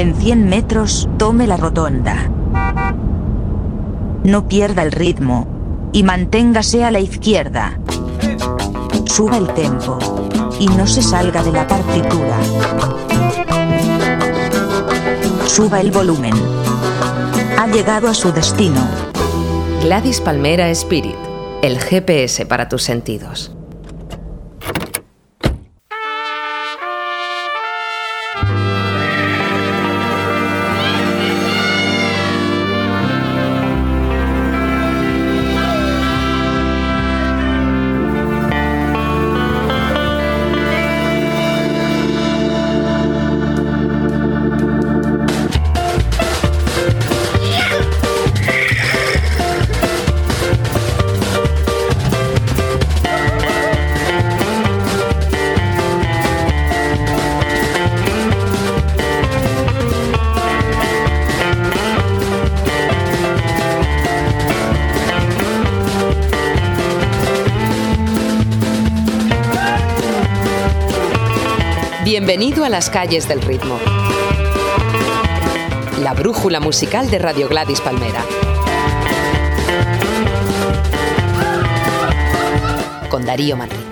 En 100 metros, tome la rotonda. No pierda el ritmo. Y manténgase a la izquierda. Suba el tempo. Y no se salga de la partitura. Suba el volumen. Ha llegado a su destino. Gladys Palmera Spirit, el GPS para tus sentidos. Las calles del ritmo. La brújula musical de Radio Gladys Palmera. Con Darío Manrique.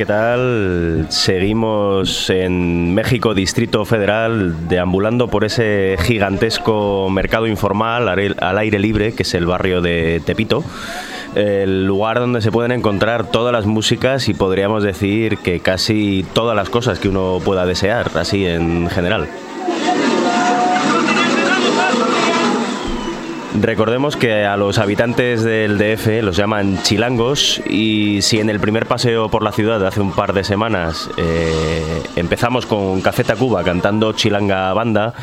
¿Qué tal? Seguimos en México, Distrito Federal, deambulando por ese gigantesco mercado informal al aire libre, que es el barrio de Tepito. El lugar donde se pueden encontrar todas las músicas y podríamos decir que casi todas las cosas que uno pueda desear, así en general. Recordemos que a los habitantes del DF los llaman chilangos y si en el primer paseo por la ciudad hace un par de semanas eh, empezamos con Café Tacuba cantando Chilanga Banda,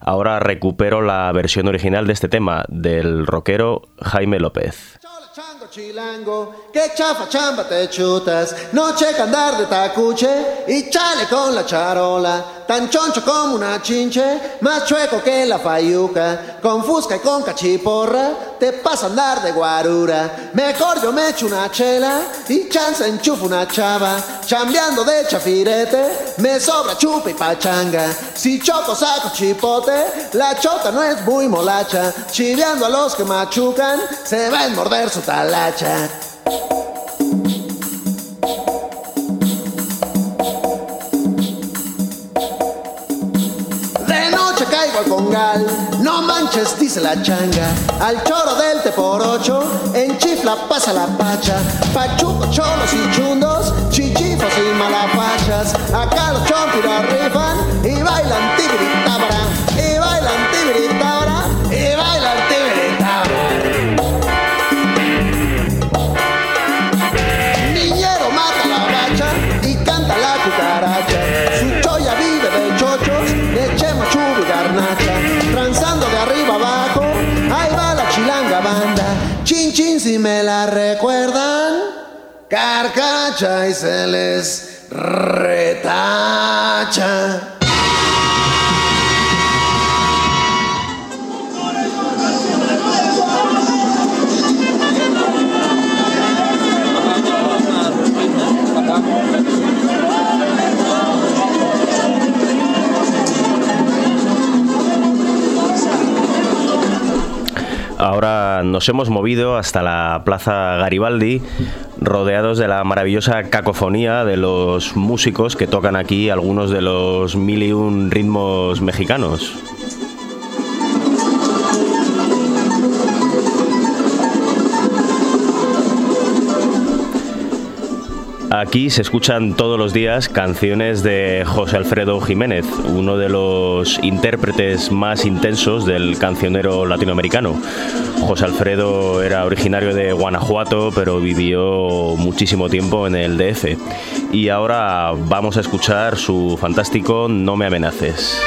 ahora recupero la versión original de este tema del rockero Jaime López. Chilango, que chafa chamba te chutas, no checa andar de tacuche y chale con la charola, tan choncho como una chinche, más chueco que la fayuca, con fusca y con cachiporra, te pasa andar de guarura, mejor yo me echo una chela y chance enchufo una chava, chambeando de chafirete, me sobra chupa y pachanga, si choco saco chipote, la chota no es muy molacha, chiveando a los que machucan, se va a morder su De noche caigo al congal, no manches, dice la changa. Al choro del te por ocho, en chifla pasa la pacha. Pachuco, cholos y chundos, chichifos y malapachas. Acá los chompiras rifan y bailan tibiritabra. Carcacha y se les retacha. Ahora nos hemos movido hasta la Plaza Garibaldi, rodeados de la maravillosa cacofonía de los músicos que tocan aquí algunos de los mil y un ritmos mexicanos. Aquí se escuchan todos los días canciones de José Alfredo Jiménez, uno de los intérpretes más intensos del cancionero latinoamericano. José Alfredo era originario de Guanajuato, pero vivió muchísimo tiempo en el DF. Y ahora vamos a escuchar su fantástico No me amenaces.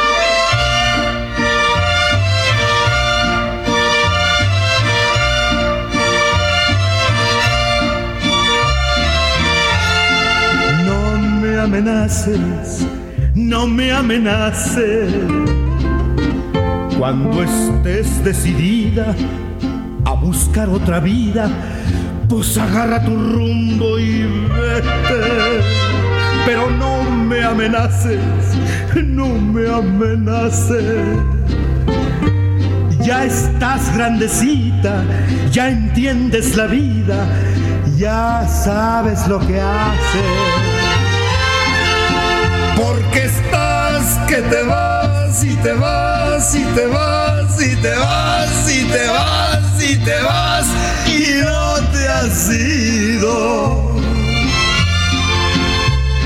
Amenaces, no me amenaces. Cuando estés decidida a buscar otra vida, pues agarra tu rumbo y vete. Pero no me amenaces, no me amenaces. Ya estás grandecita, ya entiendes la vida, ya sabes lo que haces porque estás que te vas y te vas y te vas y te vas y te vas y te vas y no te has ido.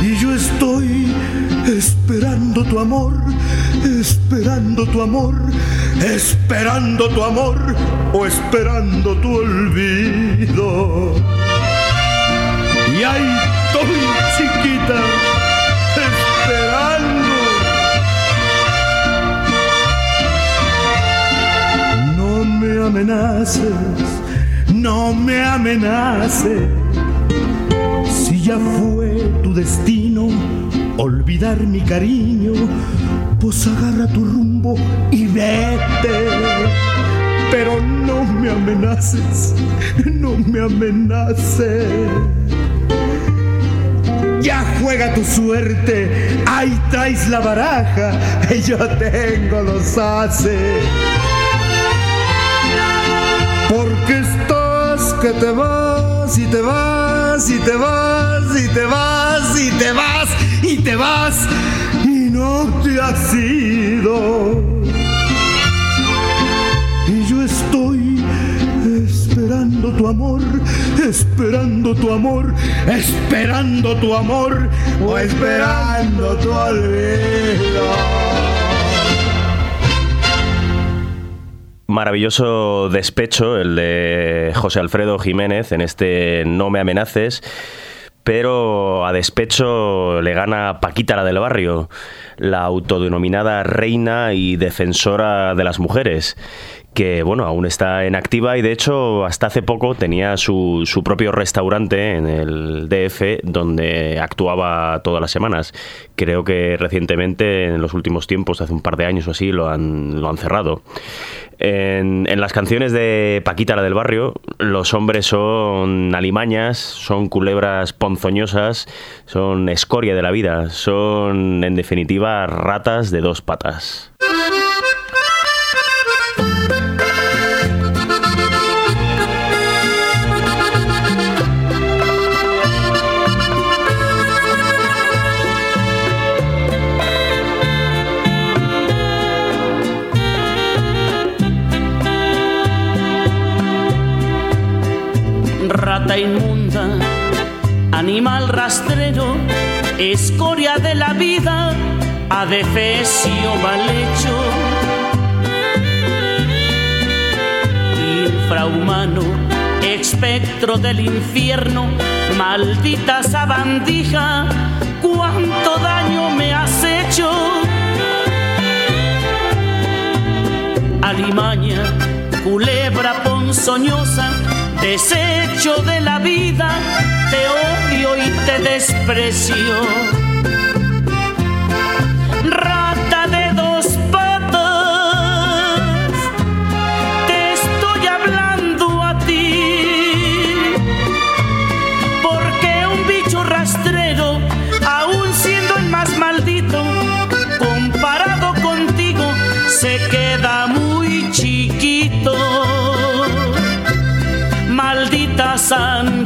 Y yo estoy esperando tu amor, esperando tu amor, esperando tu amor o esperando tu olvido. Y ahí amenaces, no me amenaces. Si ya fue tu destino olvidar mi cariño, pues agarra tu rumbo y vete. Pero no me amenaces, no me amenaces. Ya juega tu suerte, ahí traes la baraja, yo tengo los haces. Porque estás que te vas y te vas y te vas y te vas y te vas y te vas y no te has ido. Y yo estoy esperando tu amor, esperando tu amor, esperando tu amor o esperando tu olvido. Maravilloso despecho el de José Alfredo Jiménez en este No me amenaces, pero a despecho le gana Paquita la del barrio, la autodenominada reina y defensora de las mujeres que bueno, aún está en activa y de hecho hasta hace poco tenía su, su, propio restaurante en el DF donde actuaba todas las semanas. Creo que recientemente, en los últimos tiempos, hace un par de años o así, lo han, lo han cerrado. En, en, las canciones de Paquita, la del barrio, los hombres son alimañas, son culebras ponzoñosas, son escoria de la vida, son en definitiva ratas de dos patas. Rata inmunda, animal rastrero, escoria de la vida, adefesio mal hecho. Infrahumano, espectro del infierno, maldita sabandija, cuánto daño me has hecho. Alimaña, culebra ponzoñosa, desecho de la vida, te odio y te desprecio.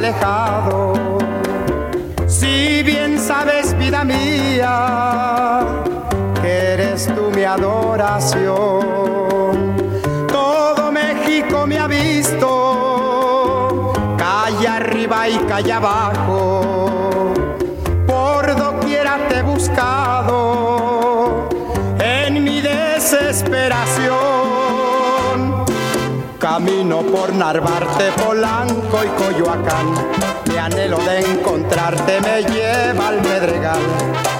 alejado. Si bien sabes, vida mía, que eres tú mi adoración. Todo México me ha visto, calle arriba y calle abajo. Narvarte, Polanco y Coyoacán. Mi anhelo de encontrarte me lleva al Medregal.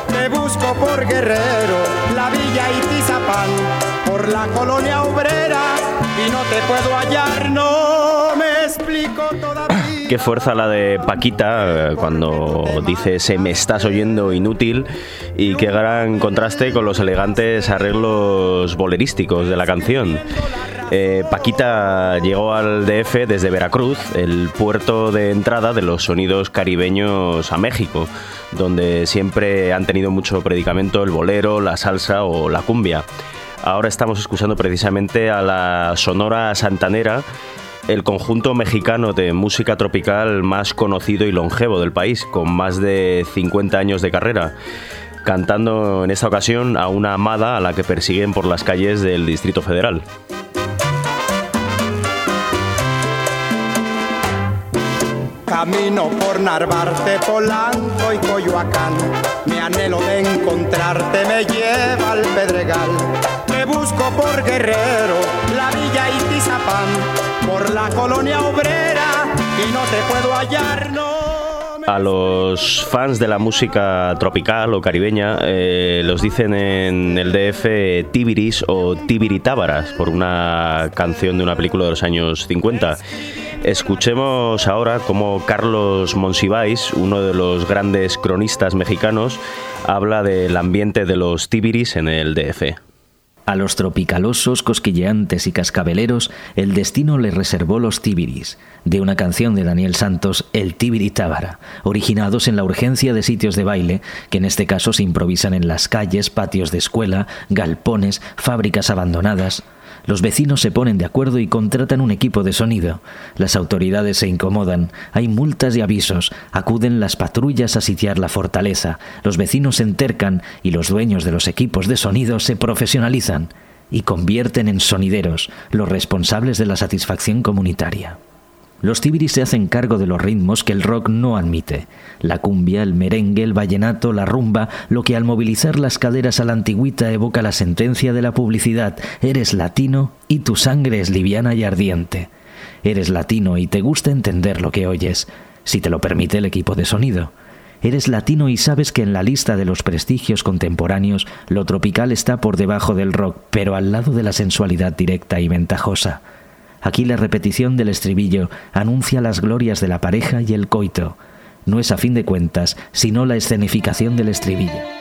Te busco por Guerrero, la Villa y Tizapán, por la colonia obrera y no te puedo hallar, no me explico todavía. Qué fuerza la de Paquita eh, cuando dice se me estás oyendo inútil y qué gran contraste con los elegantes arreglos bolerísticos de la canción. Eh, Paquita llegó al DF desde Veracruz, el puerto de entrada de los sonidos caribeños a México, donde siempre han tenido mucho predicamento el bolero, la salsa o la cumbia. Ahora estamos escuchando precisamente a la Sonora Santanera, el conjunto mexicano de música tropical más conocido y longevo del país, con más de 50 años de carrera cantando en esta ocasión a una amada a la que persiguen por las calles del Distrito Federal. Camino por Narvarte, Polanco y Coyoacán. Mi anhelo de encontrarte me lleva al Pedregal. Te busco por Guerrero, la Villa y Tizapán, por la colonia obrera y no te puedo hallar, no. A los fans de la música tropical o caribeña eh, los dicen en el DF Tibiris o Tibiritábaras por una canción de una película de los años 50. Escuchemos ahora cómo Carlos Monsiváis, uno de los grandes cronistas mexicanos, habla del ambiente de los tibiris en el DF. A los tropicalosos, cosquilleantes y cascabeleros, el destino les reservó los tibiris, de una canción de Daniel Santos, El Tibiri Tábara, originados en la urgencia de sitios de baile, que en este caso se improvisan en las calles, patios de escuela, galpones, fábricas abandonadas, Los vecinos se ponen de acuerdo y contratan un equipo de sonido. Las autoridades se incomodan, hay multas y avisos, acuden las patrullas a sitiar la fortaleza, los vecinos se entercan y los dueños de los equipos de sonido se profesionalizan y convierten en sonideros, los responsables de la satisfacción comunitaria. Los tibiris se hacen cargo de los ritmos que el rock no admite. La cumbia, el merengue, el vallenato, la rumba, lo que al movilizar las caderas a la antigüita evoca la sentencia de la publicidad, eres latino y tu sangre es liviana y ardiente. Eres latino y te gusta entender lo que oyes, si te lo permite el equipo de sonido. Eres latino y sabes que en la lista de los prestigios contemporáneos lo tropical está por debajo del rock, pero al lado de la sensualidad directa y ventajosa. Aquí la repetición del estribillo anuncia las glorias de la pareja y el coito. No es a fin de cuentas, sino la escenificación del estribillo.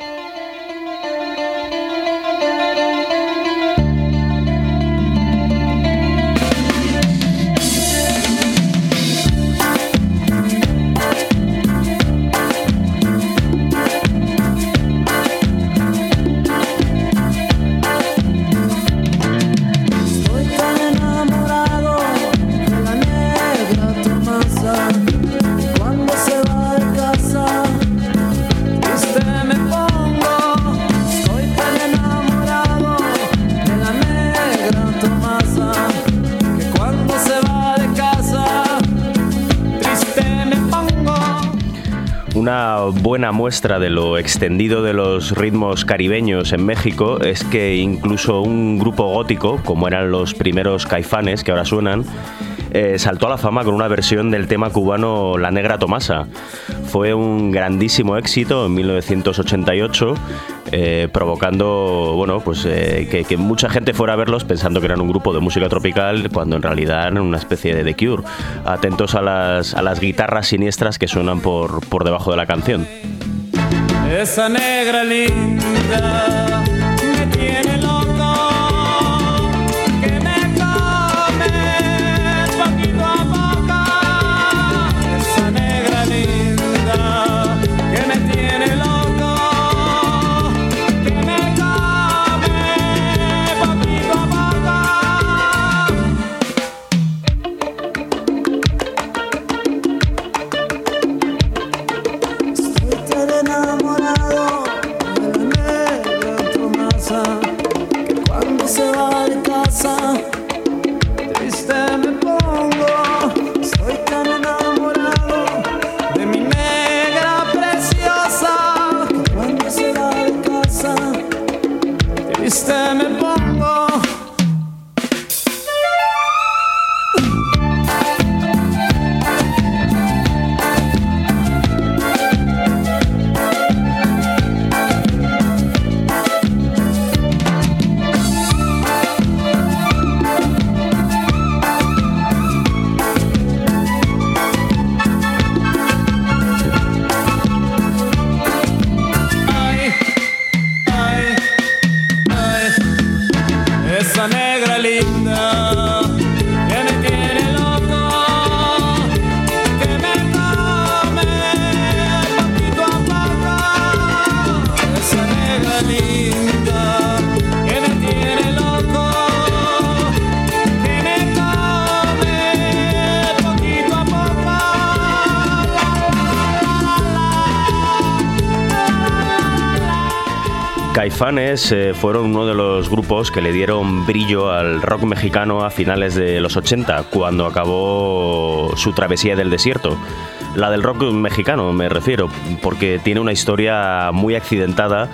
Buena muestra de lo extendido de los ritmos caribeños en México es que incluso un grupo gótico, como eran los primeros caifanes que ahora suenan, eh, saltó a la fama con una versión del tema cubano La Negra Tomasa. Fue un grandísimo éxito en 1988, eh, provocando bueno, pues, eh, que, mucha gente fuera a verlos pensando que eran un grupo de música tropical, cuando en realidad eran una especie de The Cure. Atentos a las, a las guitarras siniestras que suenan por, por debajo de la canción. Esa negra linda Caifanes eh, fueron uno de los grupos que le dieron brillo al rock mexicano a finales de los 80, cuando acabó su travesía del desierto. La del rock mexicano me refiero, porque tiene una historia muy accidentada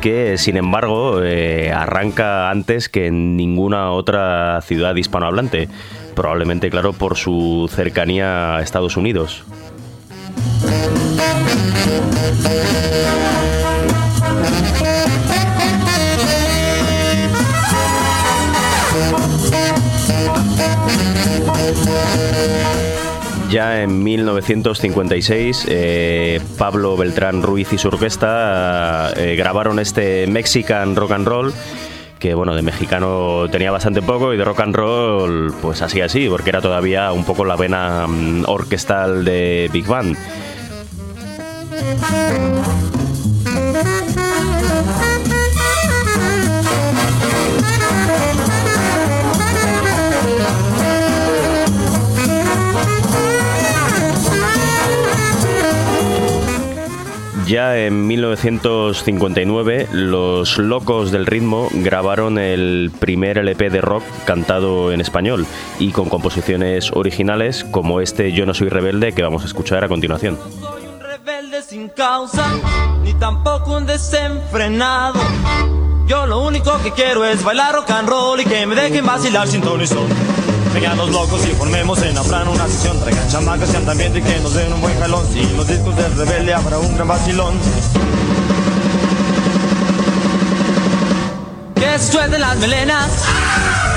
que, sin embargo, eh, arranca antes que en ninguna otra ciudad hispanohablante, probablemente, claro, por su cercanía a Estados Unidos. Ya en 1956, eh, Pablo Beltrán Ruiz y su orquesta eh, grabaron este Mexican Rock and Roll, que bueno, de mexicano tenía bastante poco y de rock and roll, pues así así, porque era todavía un poco la vena mm, orquestal de Big Band. Ya en 1959, los locos del ritmo grabaron el primer LP de rock cantado en español y con composiciones originales como este Yo no soy rebelde que vamos a escuchar a continuación. No soy un rebelde sin causa, ni tampoco un desenfrenado. Yo lo único que quiero es bailar rock and roll y que me dejen vacilar sin ton y son. Vengan los locos y formemos en Afran una sesión. Traigan chamacas y y que nos den un buen jalón. Si los discos del rebelde habrá un gran vacilón. Que se suelten las melenas,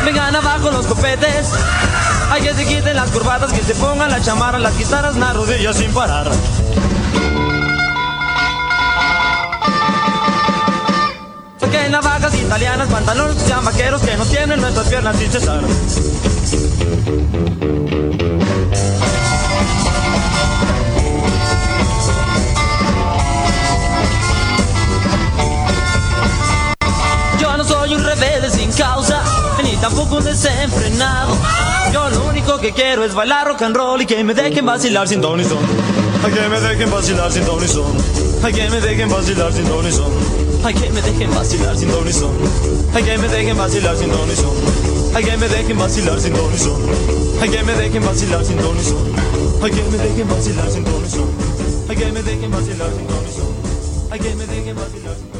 vengan abajo los copetes. Hay que se quiten las curvatas, que se pongan la chamarra, las guitarras, las rodillas sin parar. Saquen navajas italianas, pantalones que sean vaqueros que no tienen nuestras piernas sin cesar. Yo no soy un rebelde sin causa, ni tampoco un desenfrenado. Yo lo único que quiero es bailar rock and roll y que me dejen vacilar sin ton y son. Ay, que me dejen vacilar sin ton y son. Ay, que me dejen vacilar sin ton y son. Ay, que me dejen vacilar sin ton y son. Ay, que me dejen vacilar sin ton y son. Ay, que me dejen vacilar sin ton y son. Ay, que me dejen vacilar sin ton y son. Ay, que me dejen vacilar sin ton y son. Ay, que me dejen vacilar sin ton y son. Ay, que me dejen vacilar sin ton y son.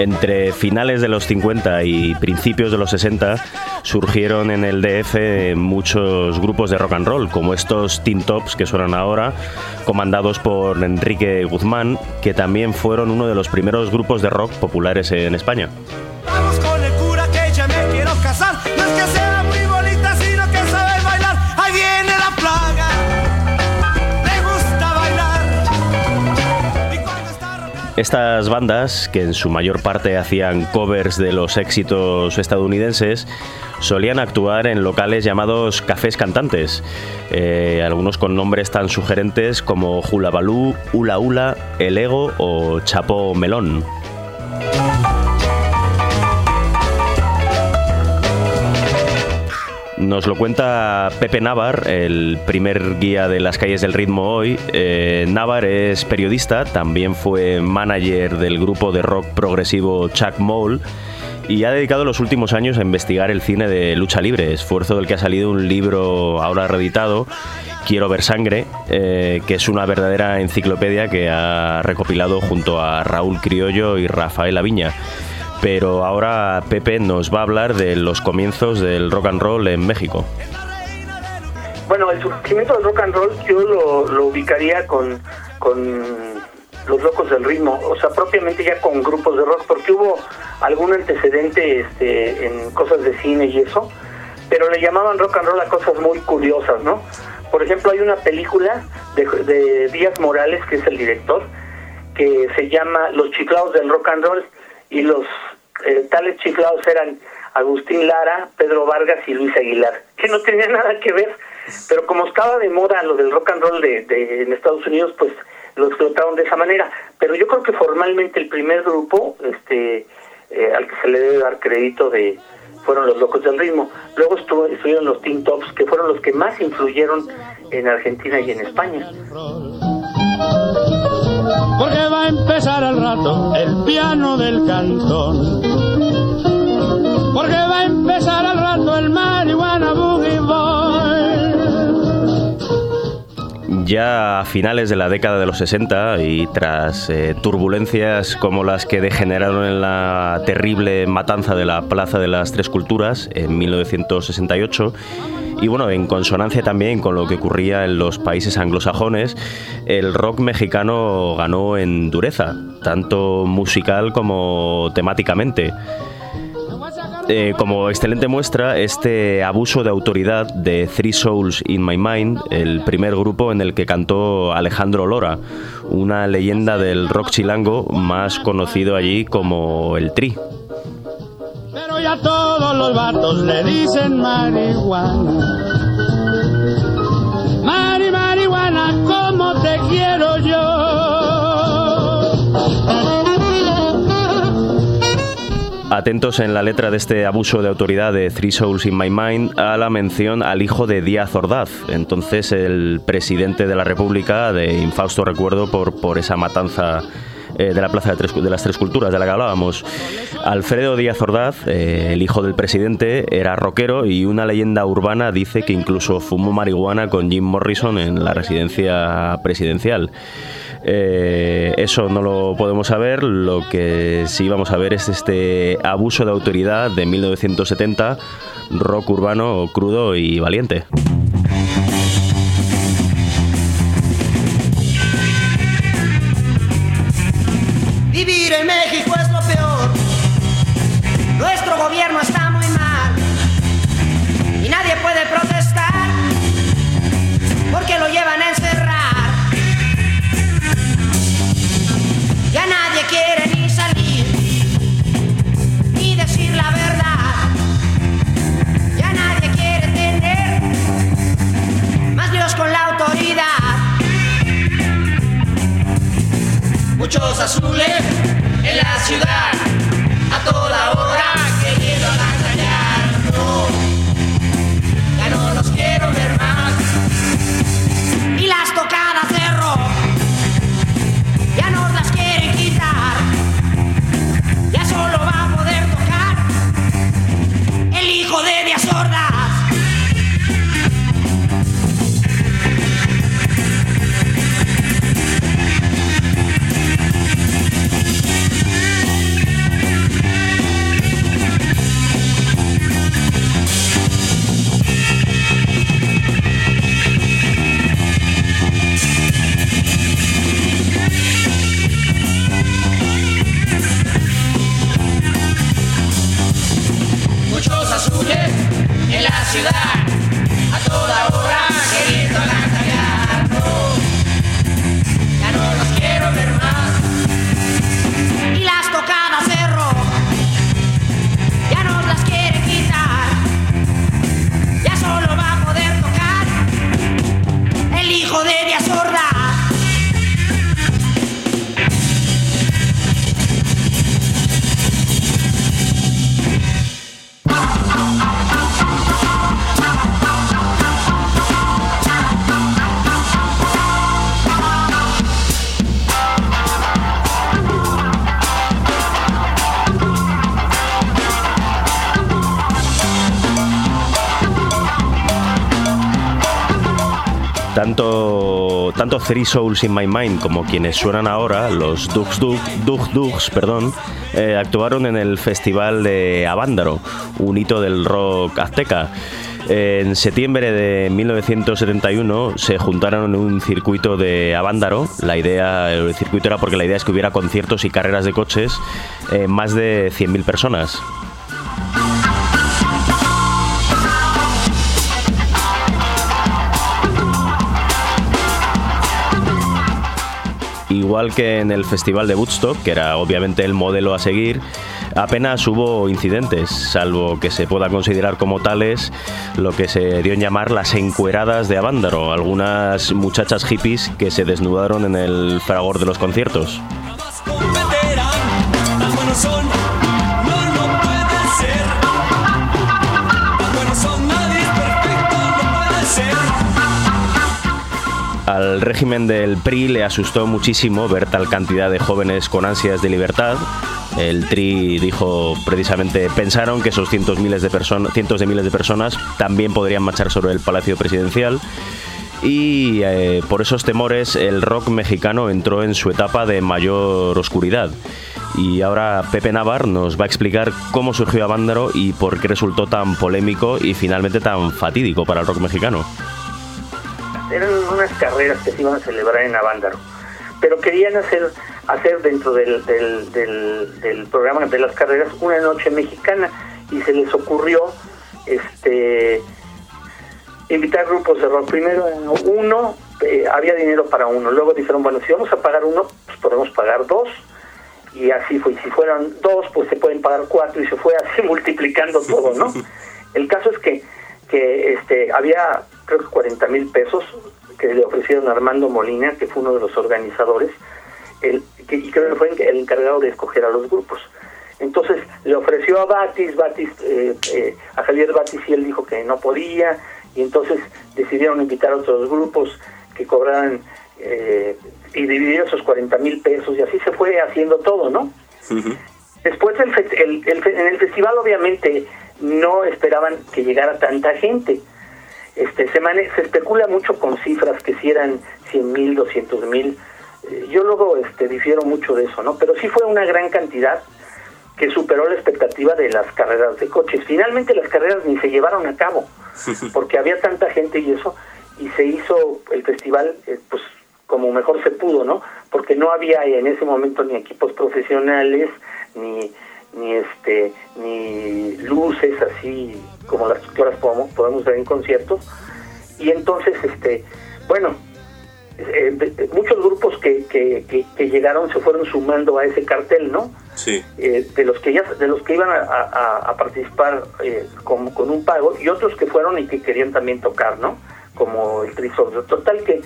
Entre finales de los 50 y principios de los 60 surgieron en el DF muchos grupos de rock and roll, como estos Teen Tops que suenan ahora, comandados por Enrique Guzmán, que también fueron uno de los primeros grupos de rock populares en España. Estas bandas, que en su mayor parte hacían covers de los éxitos estadounidenses, solían actuar en locales llamados cafés cantantes, eh, algunos con nombres tan sugerentes como Hula Balú, Ula Ula, El Ego o Chapo Melón. Nos lo cuenta Pepe Navar, el primer guía de las calles del ritmo hoy. Eh, Navar es periodista, también fue manager del grupo de rock progresivo Chuck Moll y ha dedicado los últimos años a investigar el cine de lucha libre, esfuerzo del que ha salido un libro ahora reeditado, Quiero ver sangre, eh, que es una verdadera enciclopedia que ha recopilado junto a Raúl Criollo y Rafael Aviña. Pero ahora Pepe nos va a hablar de los comienzos del rock and roll en México. Bueno, el surgimiento del rock and roll yo lo, lo ubicaría con, con los locos del ritmo, o sea, propiamente ya con grupos de rock, porque hubo algún antecedente este, en cosas de cine y eso, pero le llamaban rock and roll a cosas muy curiosas, ¿no? Por ejemplo, hay una película de, de Díaz Morales, que es el director, que se llama Los chiflados del rock and roll, y los eh, tales chiflados eran Agustín Lara, Pedro Vargas y Luis Aguilar, que no tenía nada que ver, pero como estaba de moda lo del rock and roll de, de- en Estados Unidos, pues lo explotaron de esa manera. Pero yo creo que formalmente el primer grupo, este, eh, al que se le debe dar crédito de fueron los locos del ritmo. Luego estuvo, estuvieron los Teen Tops, que fueron los que más influyeron en Argentina y en España. Porque va a empezar al rato el piano del cantón. Porque va a empezar al rato el marihuana boogie boy. Ya a finales de la década de los 60 y tras eh, turbulencias como las que degeneraron en la terrible matanza de la Plaza de las Tres Culturas en 1968, y bueno, en consonancia también con lo que ocurría en los países anglosajones, el rock mexicano ganó en dureza, tanto musical como temáticamente. eh, como excelente muestra este abuso de autoridad de Three Souls in My Mind, el primer grupo en el que cantó Alejandro Lora, una leyenda del rock chilango más conocido allí como el Tri. Ya todos los vatos le dicen marihuana. Mari, marihuana, como te quiero yo. Atentos en la letra de este abuso de autoridad de Three Souls in My Mind a la mención al hijo de Díaz Ordaz, entonces el presidente de la República, de infausto recuerdo por, por esa matanza eh, de la Plaza de, las Tres Culturas de la que hablábamos. Alfredo Díaz Ordaz, eh, el hijo del presidente, era rockero y una leyenda urbana dice que incluso fumó marihuana con Jim Morrison en la residencia presidencial. Eh, eso no lo podemos saber, lo que sí vamos a ver es este abuso de autoridad de 1970, rock urbano crudo y valiente. Tanto, tanto Three Souls in My Mind como quienes suenan ahora, los Dux Dux, Dux, perdón, eh, actuaron en el Festival de Avándaro, un hito del rock azteca. En septiembre de 1971 se juntaron en un circuito de Avándaro. La idea, el circuito era porque la idea es que hubiera conciertos y carreras de coches eh, más de 100.000 personas. Igual que en el Festival de Woodstock, que era obviamente el modelo a seguir, apenas hubo incidentes, salvo que se pueda considerar como tales lo que se dio en llamar las encueradas de Avándaro, algunas muchachas hippies que se desnudaron en el fragor de los conciertos. Al régimen del PRI le asustó muchísimo ver tal cantidad de jóvenes con ansias de libertad. El TRI dijo precisamente, pensaron que esos cientos, miles de cientos de miles de personas también podrían marchar sobre el Palacio Presidencial. Y eh, por esos temores el rock mexicano entró en su etapa de mayor oscuridad. Y ahora Pepe Navar nos va a explicar cómo surgió Avándaro y por qué resultó tan polémico y finalmente tan fatídico para el rock mexicano. Eran unas carreras que se iban a celebrar en Avándaro, pero querían hacer hacer dentro del, del, del, del programa de las carreras una noche mexicana y se les ocurrió este invitar grupos de rock. Primero uno, eh, había dinero para uno. Luego dijeron, bueno, si vamos a pagar uno, pues podemos pagar dos. Y así fue. Y si fueran dos, pues se pueden pagar cuatro. Y se fue así multiplicando todo, ¿no? El caso es que, que este, había, creo que 40 mil pesos que le ofrecieron a Armando Molina, que fue uno de los organizadores, el, que, y creo que fue el encargado de escoger a los grupos. Entonces le ofreció a Batis, Batis eh, eh, a Javier Batis y él dijo que no podía, y entonces decidieron invitar a otros grupos que cobraran eh, y dividir esos 40 mil pesos, y así se fue haciendo todo, ¿no? Después el, el, el, en el festival obviamente no esperaban que llegara tanta gente. Este, se, se especula mucho con cifras que si eran 100 mil, 200 mil. Eh, yo luego este, difiero mucho de eso, ¿no? Pero sí fue una gran cantidad que superó la expectativa de las carreras de coches. Finalmente las carreras ni se llevaron a cabo, porque había tanta gente y eso, y se hizo el festival eh, pues como mejor se pudo, ¿no? Porque no había en ese momento ni equipos profesionales, ni ni este ni luces así como las que ahora podemos, podemos ver en conciertos. Y entonces este bueno eh, muchos grupos que, que, que, llegaron se fueron sumando a ese cartel no sí. Eh, de los que ya de los que iban a, a, participar eh, con, con, un pago y otros que fueron y que querían también tocar no como el Trisol total que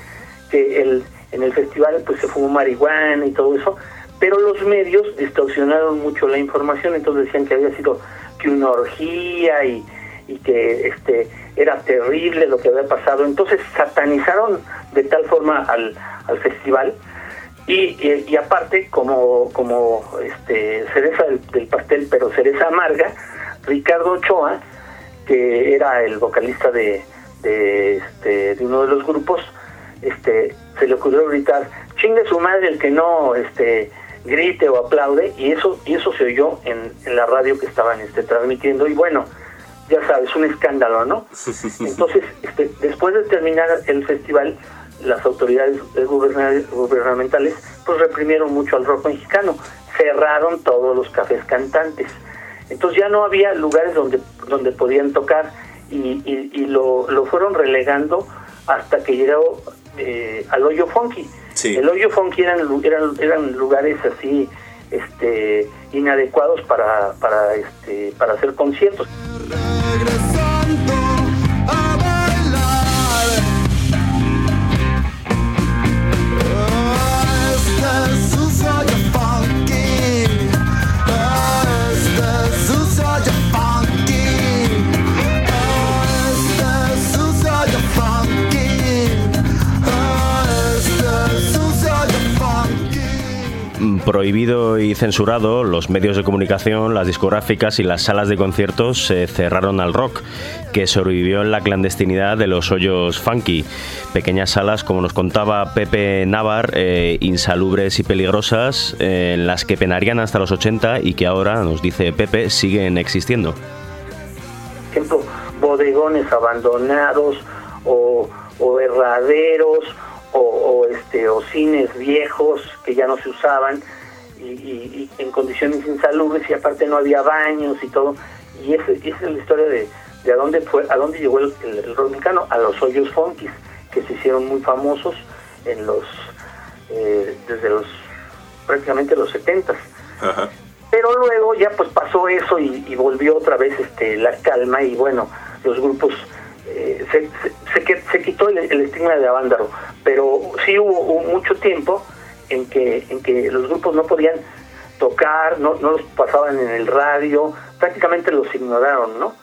que el en el festival pues se fumó marihuana y todo eso pero los medios distorsionaron mucho la información, entonces decían que había sido que una orgía y, y que este era terrible lo que había pasado, entonces satanizaron de tal forma al, al festival y, y, aparte como como este cereza del, pastel pero cereza amarga Ricardo Ochoa que era el vocalista de, de, este, de uno de los grupos este se le ocurrió gritar chingue su madre el que no este grite o aplaude y eso y eso se oyó en, la radio que estaban este, transmitiendo. Y bueno ya sabes un escándalo no entonces este, después de terminar el festival las autoridades gubernamentales pues reprimieron mucho al rock mexicano. Cerraron todos los cafés cantantes. Entonces ya no había lugares donde donde podían tocar y, y, lo, lo fueron relegando hasta que llegó eh, al hoyo funky el hoyo funky eran, eran, eran lugares así este inadecuados para, para, este, para hacer conciertos. Prohibido y censurado, los medios de comunicación, las discográficas y las salas de conciertos se cerraron al rock, que sobrevivió en la clandestinidad de los hoyos funky. Pequeñas salas, como nos contaba Pepe Navar, eh, insalubres y peligrosas, en las que penarían hasta los 80 y que ahora, nos dice Pepe, siguen existiendo. Ejemplo, bodegones abandonados o, o o, este, o cines viejos que ya no se usaban y, en condiciones insalubres y aparte no había baños y todo. Y esa, es la historia de, de a dónde fue, a dónde llegó el, el, rock mexicano, a los hoyos funkis, que se hicieron muy famosos en los eh, desde los prácticamente los setentas. Pero luego ya pues pasó eso y, volvió otra vez este la calma y bueno, los grupos eh, se, se, se, quitó el, estigma de Avándaro, pero sí hubo mucho tiempo en que, en que los grupos no podían tocar, no, no los pasaban en el radio, prácticamente los ignoraron, ¿no?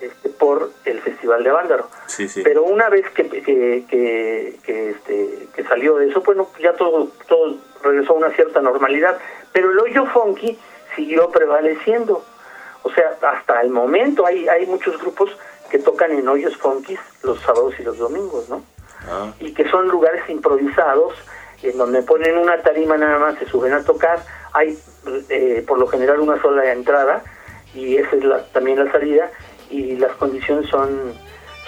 este, por el Festival de Vándaro. Pero una vez que, que, que, este, que salió de eso, bueno, ya todo, todo regresó a una cierta normalidad, pero el hoyo funky siguió prevaleciendo. O sea, hasta el momento hay, hay muchos grupos que tocan en hoyos funkis los sábados y los domingos, ¿no? Ah. Y que son lugares improvisados en donde ponen una tarima nada más, se suben a tocar, hay eh, por lo general una sola entrada y esa es la, también la salida y las condiciones son,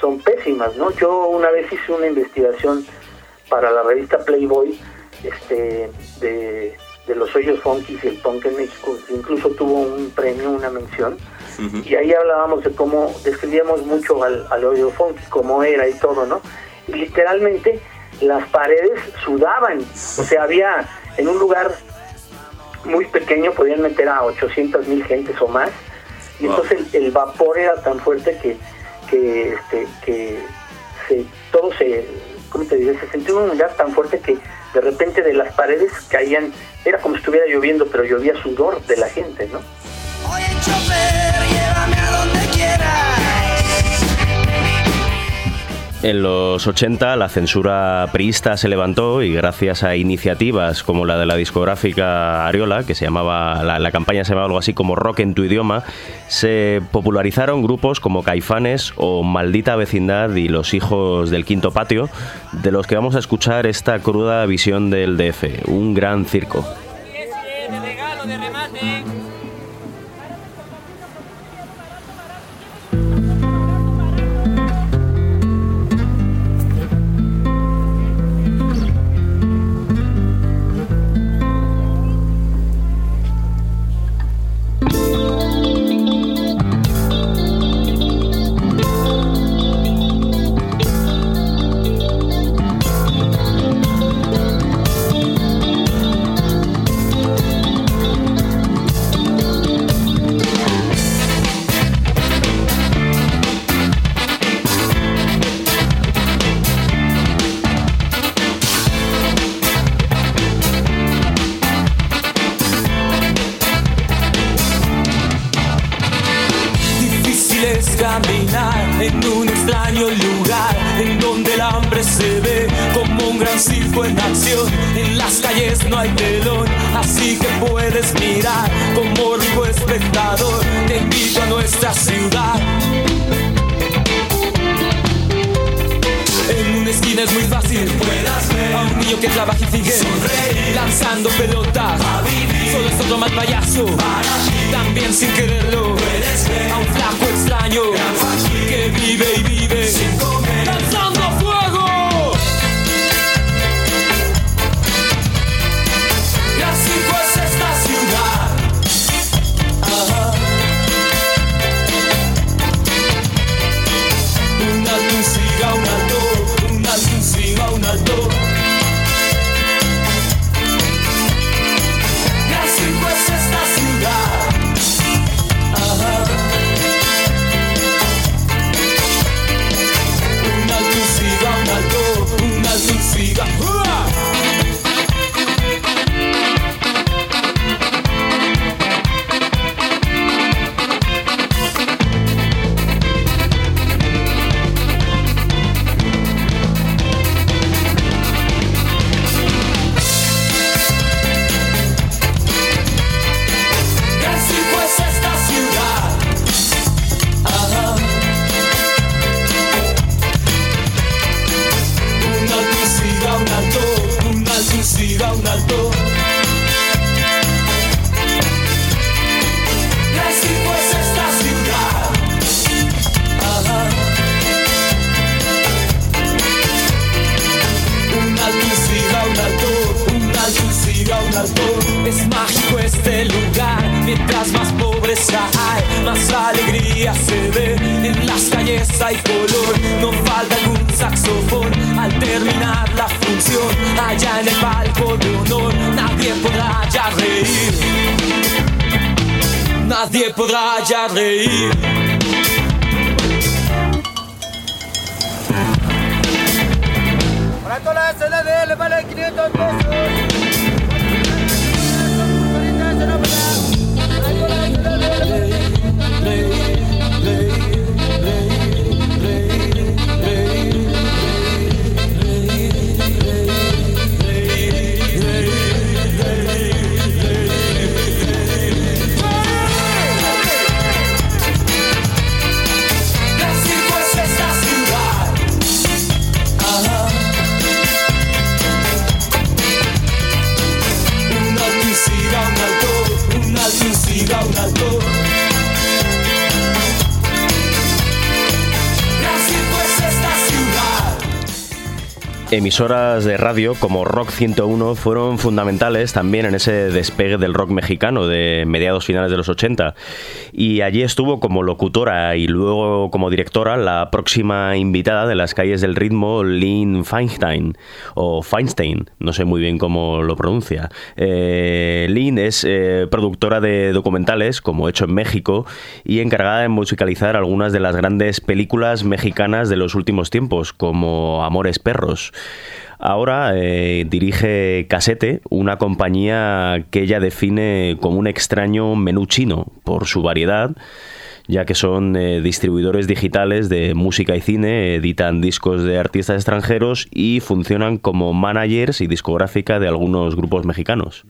son pésimas, ¿no? Yo una vez hice una investigación para la revista Playboy este, de, de los hoyos funkis y el punk en México, incluso tuvo un premio, una mención, y ahí hablábamos de cómo describíamos mucho al, al hoyo funky, cómo era y todo, ¿no? Y literalmente las paredes sudaban, o sea, había en un lugar muy pequeño, podían meter a 800 mil gentes o más, y entonces el, el vapor era tan fuerte que, que, este, que se, todo se, ¿cómo te diré? Se sentía un lugar tan fuerte que de repente de las paredes caían, era como si estuviera lloviendo, pero llovía sudor de la gente, ¿no? Oye, chofer, llévame a donde quieras. En los 80 la censura priista se levantó y gracias a iniciativas como la de la discográfica Ariola, que se llamaba, la, la campaña se llamaba algo así como Rock en tu idioma, se popularizaron grupos como Caifanes o Maldita Vecindad y Los Hijos del Quinto Patio, de los que vamos a escuchar esta cruda visión del DF, un gran circo. Emisoras de radio como Rock 101 fueron fundamentales también en ese despegue del rock mexicano de mediados finales de los 80. Y allí estuvo como locutora y luego como directora la próxima invitada de las calles del ritmo, Lynn Feinstein, o Feinstein, no sé muy bien cómo lo pronuncia. Eh, Lynn es eh, productora de documentales, como hecho en México, y encargada de musicalizar algunas de las grandes películas mexicanas de los últimos tiempos, como Amores Perros. Ahora eh, dirige Casete, una compañía que ella define como un extraño menú chino por su variedad ya que son eh, distribuidores digitales de música y cine, editan discos de artistas extranjeros y funcionan como managers y discográfica de algunos grupos mexicanos.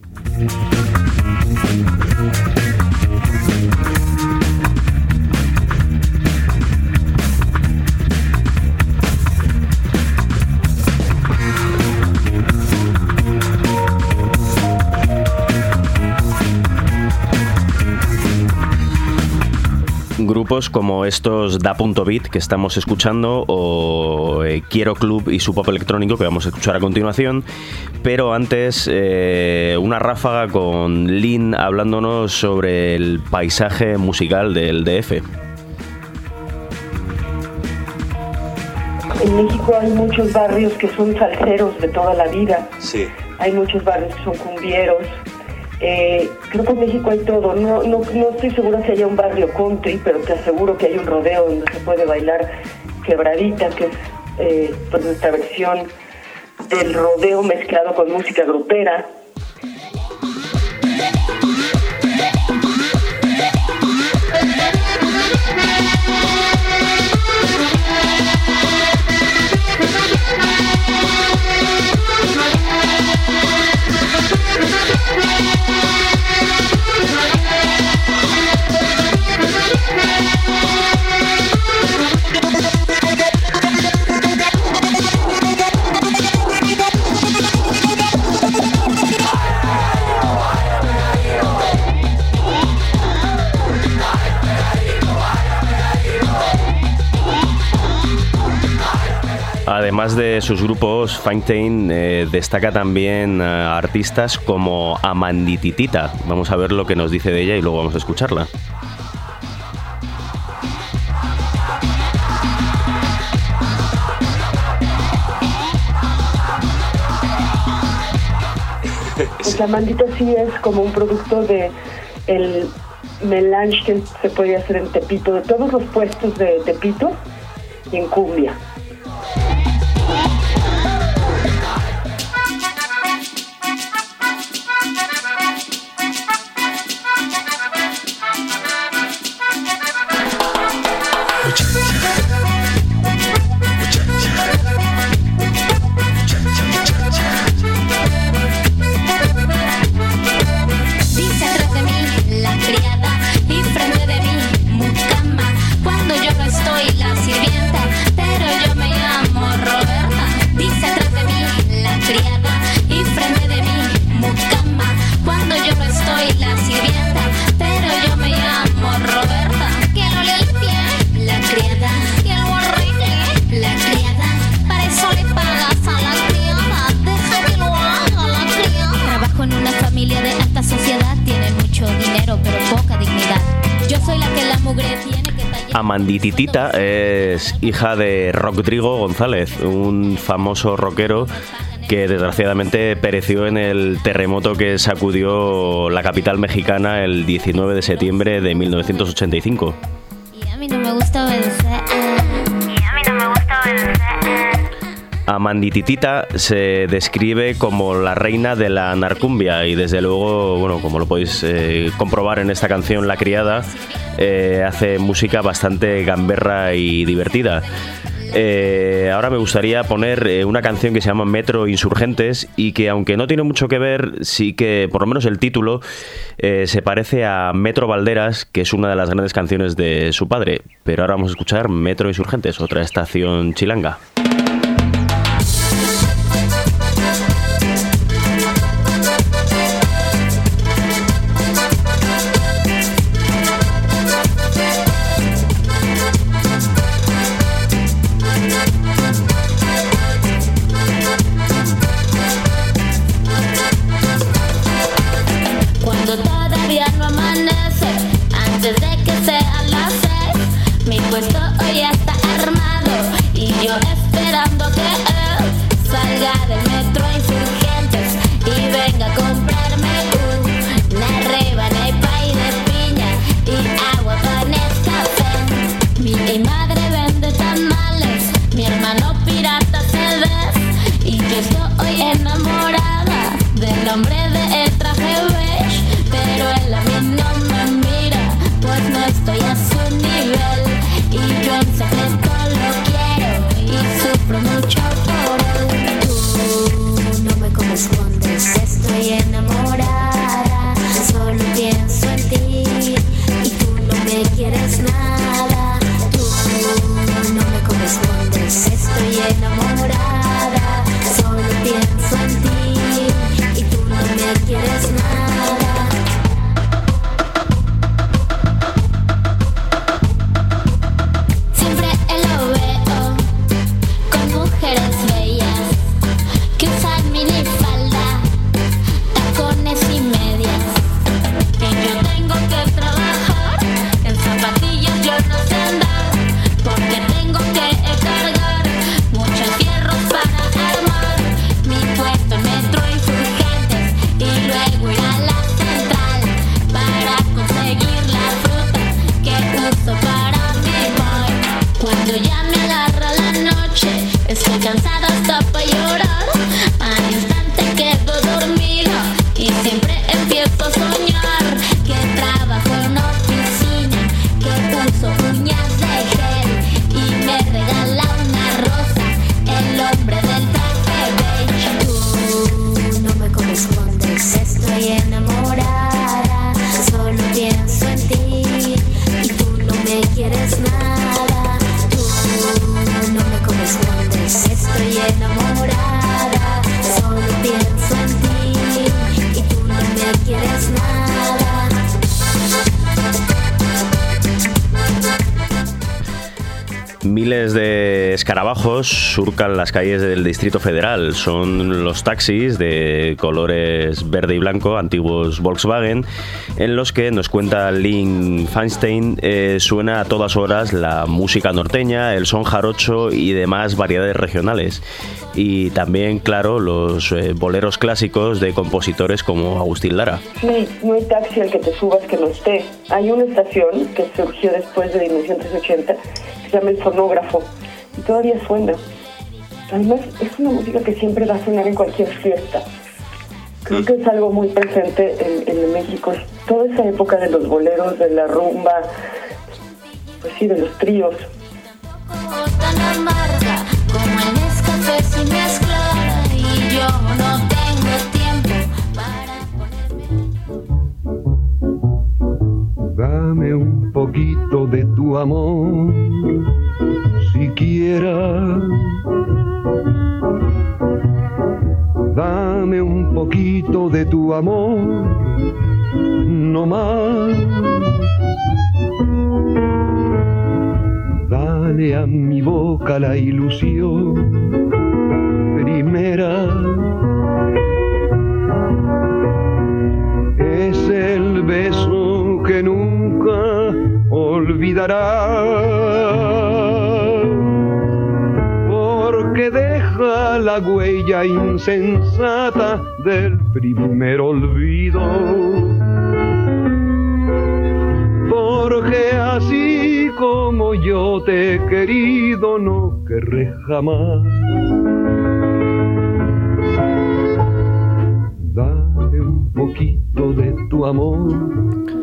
Grupos como estos Da Punto Beat que estamos escuchando o eh, Quiero Club y su pop electrónico que vamos a escuchar a continuación. Pero antes, eh, una ráfaga con Lynn hablándonos sobre el paisaje musical del DF. En México hay muchos barrios que son salseros de toda la vida. Sí. Hay muchos barrios que son cumbieros, eh, creo que en México hay todo. No, no, no estoy segura si haya un barrio country, pero te aseguro que hay un rodeo donde se puede bailar quebradita, que es eh, pues nuestra versión del rodeo mezclado con música grupera. Además de sus grupos, Feinstein eh, destaca también a artistas como Amandititita. Vamos a ver lo que nos dice de ella y luego vamos a escucharla. Pues Amandita sí es como un producto de el melange que se puede hacer en Tepito, de todos los puestos de Tepito y en cumbia. Tallar. Amandititita es hija de Rodrigo González, un famoso rockero que desgraciadamente pereció en el terremoto que sacudió la capital mexicana el 19 de septiembre de 1985. Amandititita se describe como la reina de la narcumbia y desde luego, bueno, como lo podéis eh, comprobar en esta canción La Criada, eh, hace música bastante gamberra y divertida. Eh, ahora me gustaría poner una canción que se llama Metro Insurgentes y que aunque no tiene mucho que ver, sí que por lo menos el título se parece a Metro Valderas, que es una de las grandes canciones de su padre. Pero ahora vamos a escuchar Metro Insurgentes, otra estación chilanga. Escarabajos surcan las calles del Distrito Federal. Son los taxis de colores verde y blanco, antiguos Volkswagen, en los que nos cuenta Lynn Feinstein, eh, suena a todas horas la música norteña, el son jarocho y demás variedades regionales. Y también, claro, los eh, boleros clásicos de compositores como Agustín Lara. Hay, no hay taxi al que te subas que no esté. Hay una estación que surgió después de Dimensión 380 que se llama El Fonógrafo y todavía suena. Además, es una música que siempre va a sonar en cualquier fiesta. Creo que es algo muy presente en, en México. Es toda esa época de los boleros, de la rumba, pues sí, de los tríos. tan amarga como el Nescafé sin mezclar y yo no tengo tiempo Dame un poquito de tu amor, siquiera. Dame un poquito de tu amor, no más. Dale a mi boca la ilusión primera. Es el beso que nunca olvidará. Porque deja la huella insensata del primer olvido. Porque así como yo te he querido, no querré jamás. Dame un poquito de tu amor.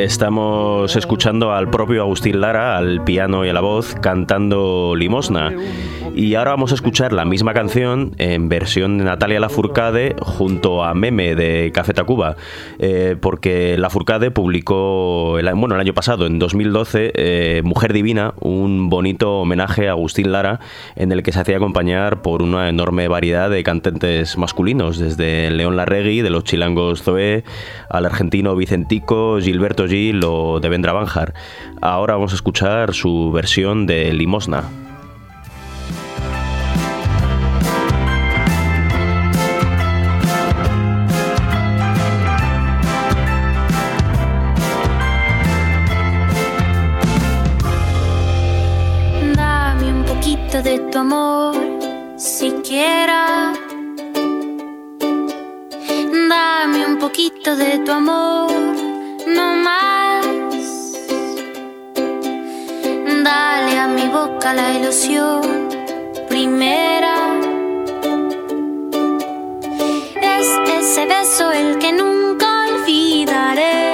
Estamos escuchando al propio Agustín Lara, al piano y a la voz, cantando Limosna. Y ahora vamos a escuchar la misma canción en versión de Natalia Lafourcade junto a Meme de Café Tacuba, eh, porque Lafourcade publicó el, bueno, el año pasado, en 2012, eh, Mujer Divina, un bonito homenaje a Agustín Lara, en el que se hacía acompañar por una enorme variedad de cantantes masculinos, desde León Larregui, de los chilangos Zoé, al argentino Vicentico, Gilberto Gil o Devendra Banjar. Ahora vamos a escuchar su versión de Limosna. De tu amor, siquiera. Dame un poquito de tu amor, no más. Dale a mi boca la ilusión primera. Es ese beso el que nunca olvidaré.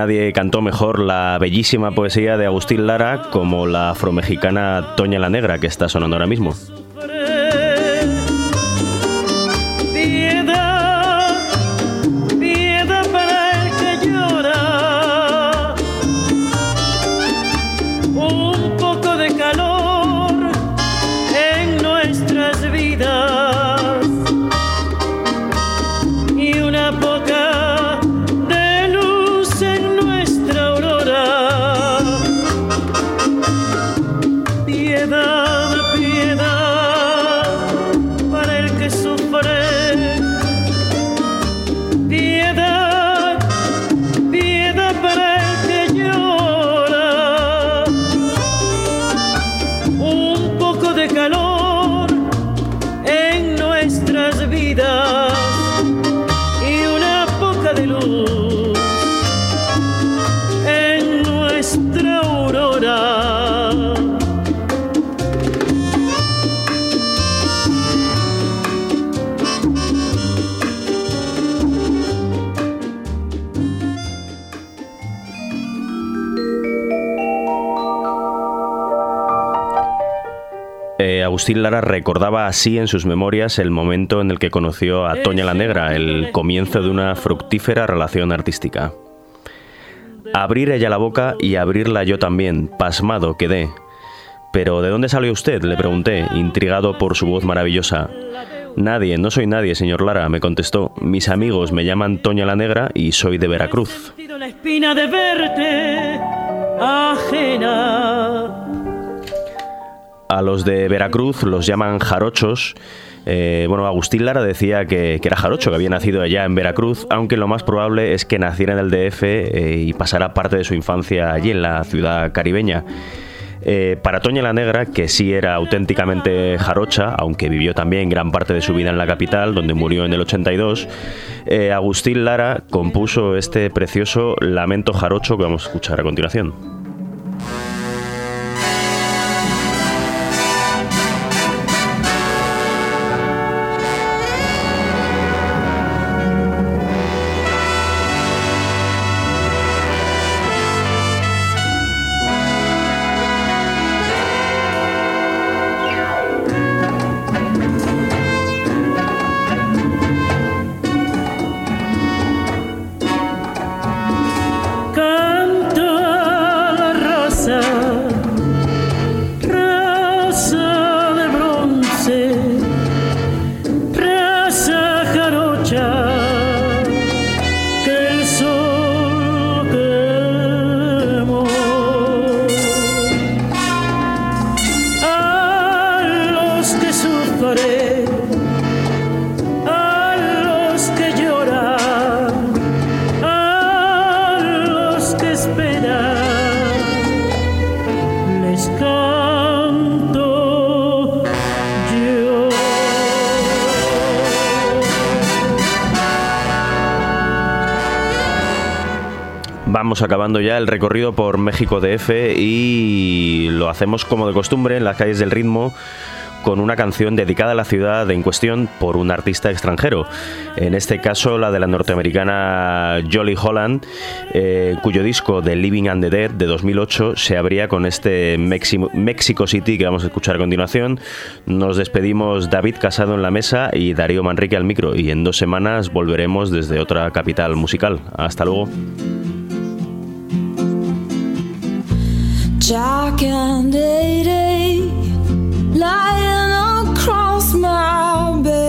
nadie cantó mejor la bellísima poesía de Agustín Lara como la afromexicana Toña la Negra que está sonando ahora mismo. Agustín Lara recordaba así en sus memorias el momento en el que conoció a Toña la Negra, el comienzo de una fructífera relación artística. Abrir ella la boca y abrirla yo también, pasmado quedé. ¿Pero de dónde salió usted? le pregunté, intrigado por su voz maravillosa. Nadie, no soy nadie, señor Lara, me contestó. Mis amigos me llaman Toña la Negra y soy de Veracruz. La espina de verte ajena. A los de Veracruz los llaman jarochos. Eh, bueno, Agustín Lara decía que, era jarocho, que había nacido allá en Veracruz, aunque lo más probable es que naciera en el DF eh, y pasara parte de su infancia allí en la ciudad caribeña. Eh, para Toña la Negra, que sí era auténticamente jarocha, aunque vivió también gran parte de su vida en la capital, donde murió en el 82, eh, Agustín Lara compuso este precioso lamento jarocho que vamos a escuchar a continuación. El recorrido por México DF y lo hacemos como de costumbre en las calles del ritmo con una canción dedicada a la ciudad en cuestión por un artista extranjero. En este caso, la de la norteamericana Jolly Holland, eh, cuyo disco The Living and the Dead de 2008 se abría con este Mexico City que vamos a escuchar a continuación. Nos despedimos David Casado en la mesa y Darío Manrique al micro, y en dos semanas volveremos desde otra capital musical. Hasta luego. Jack and Day Day lying across my bed.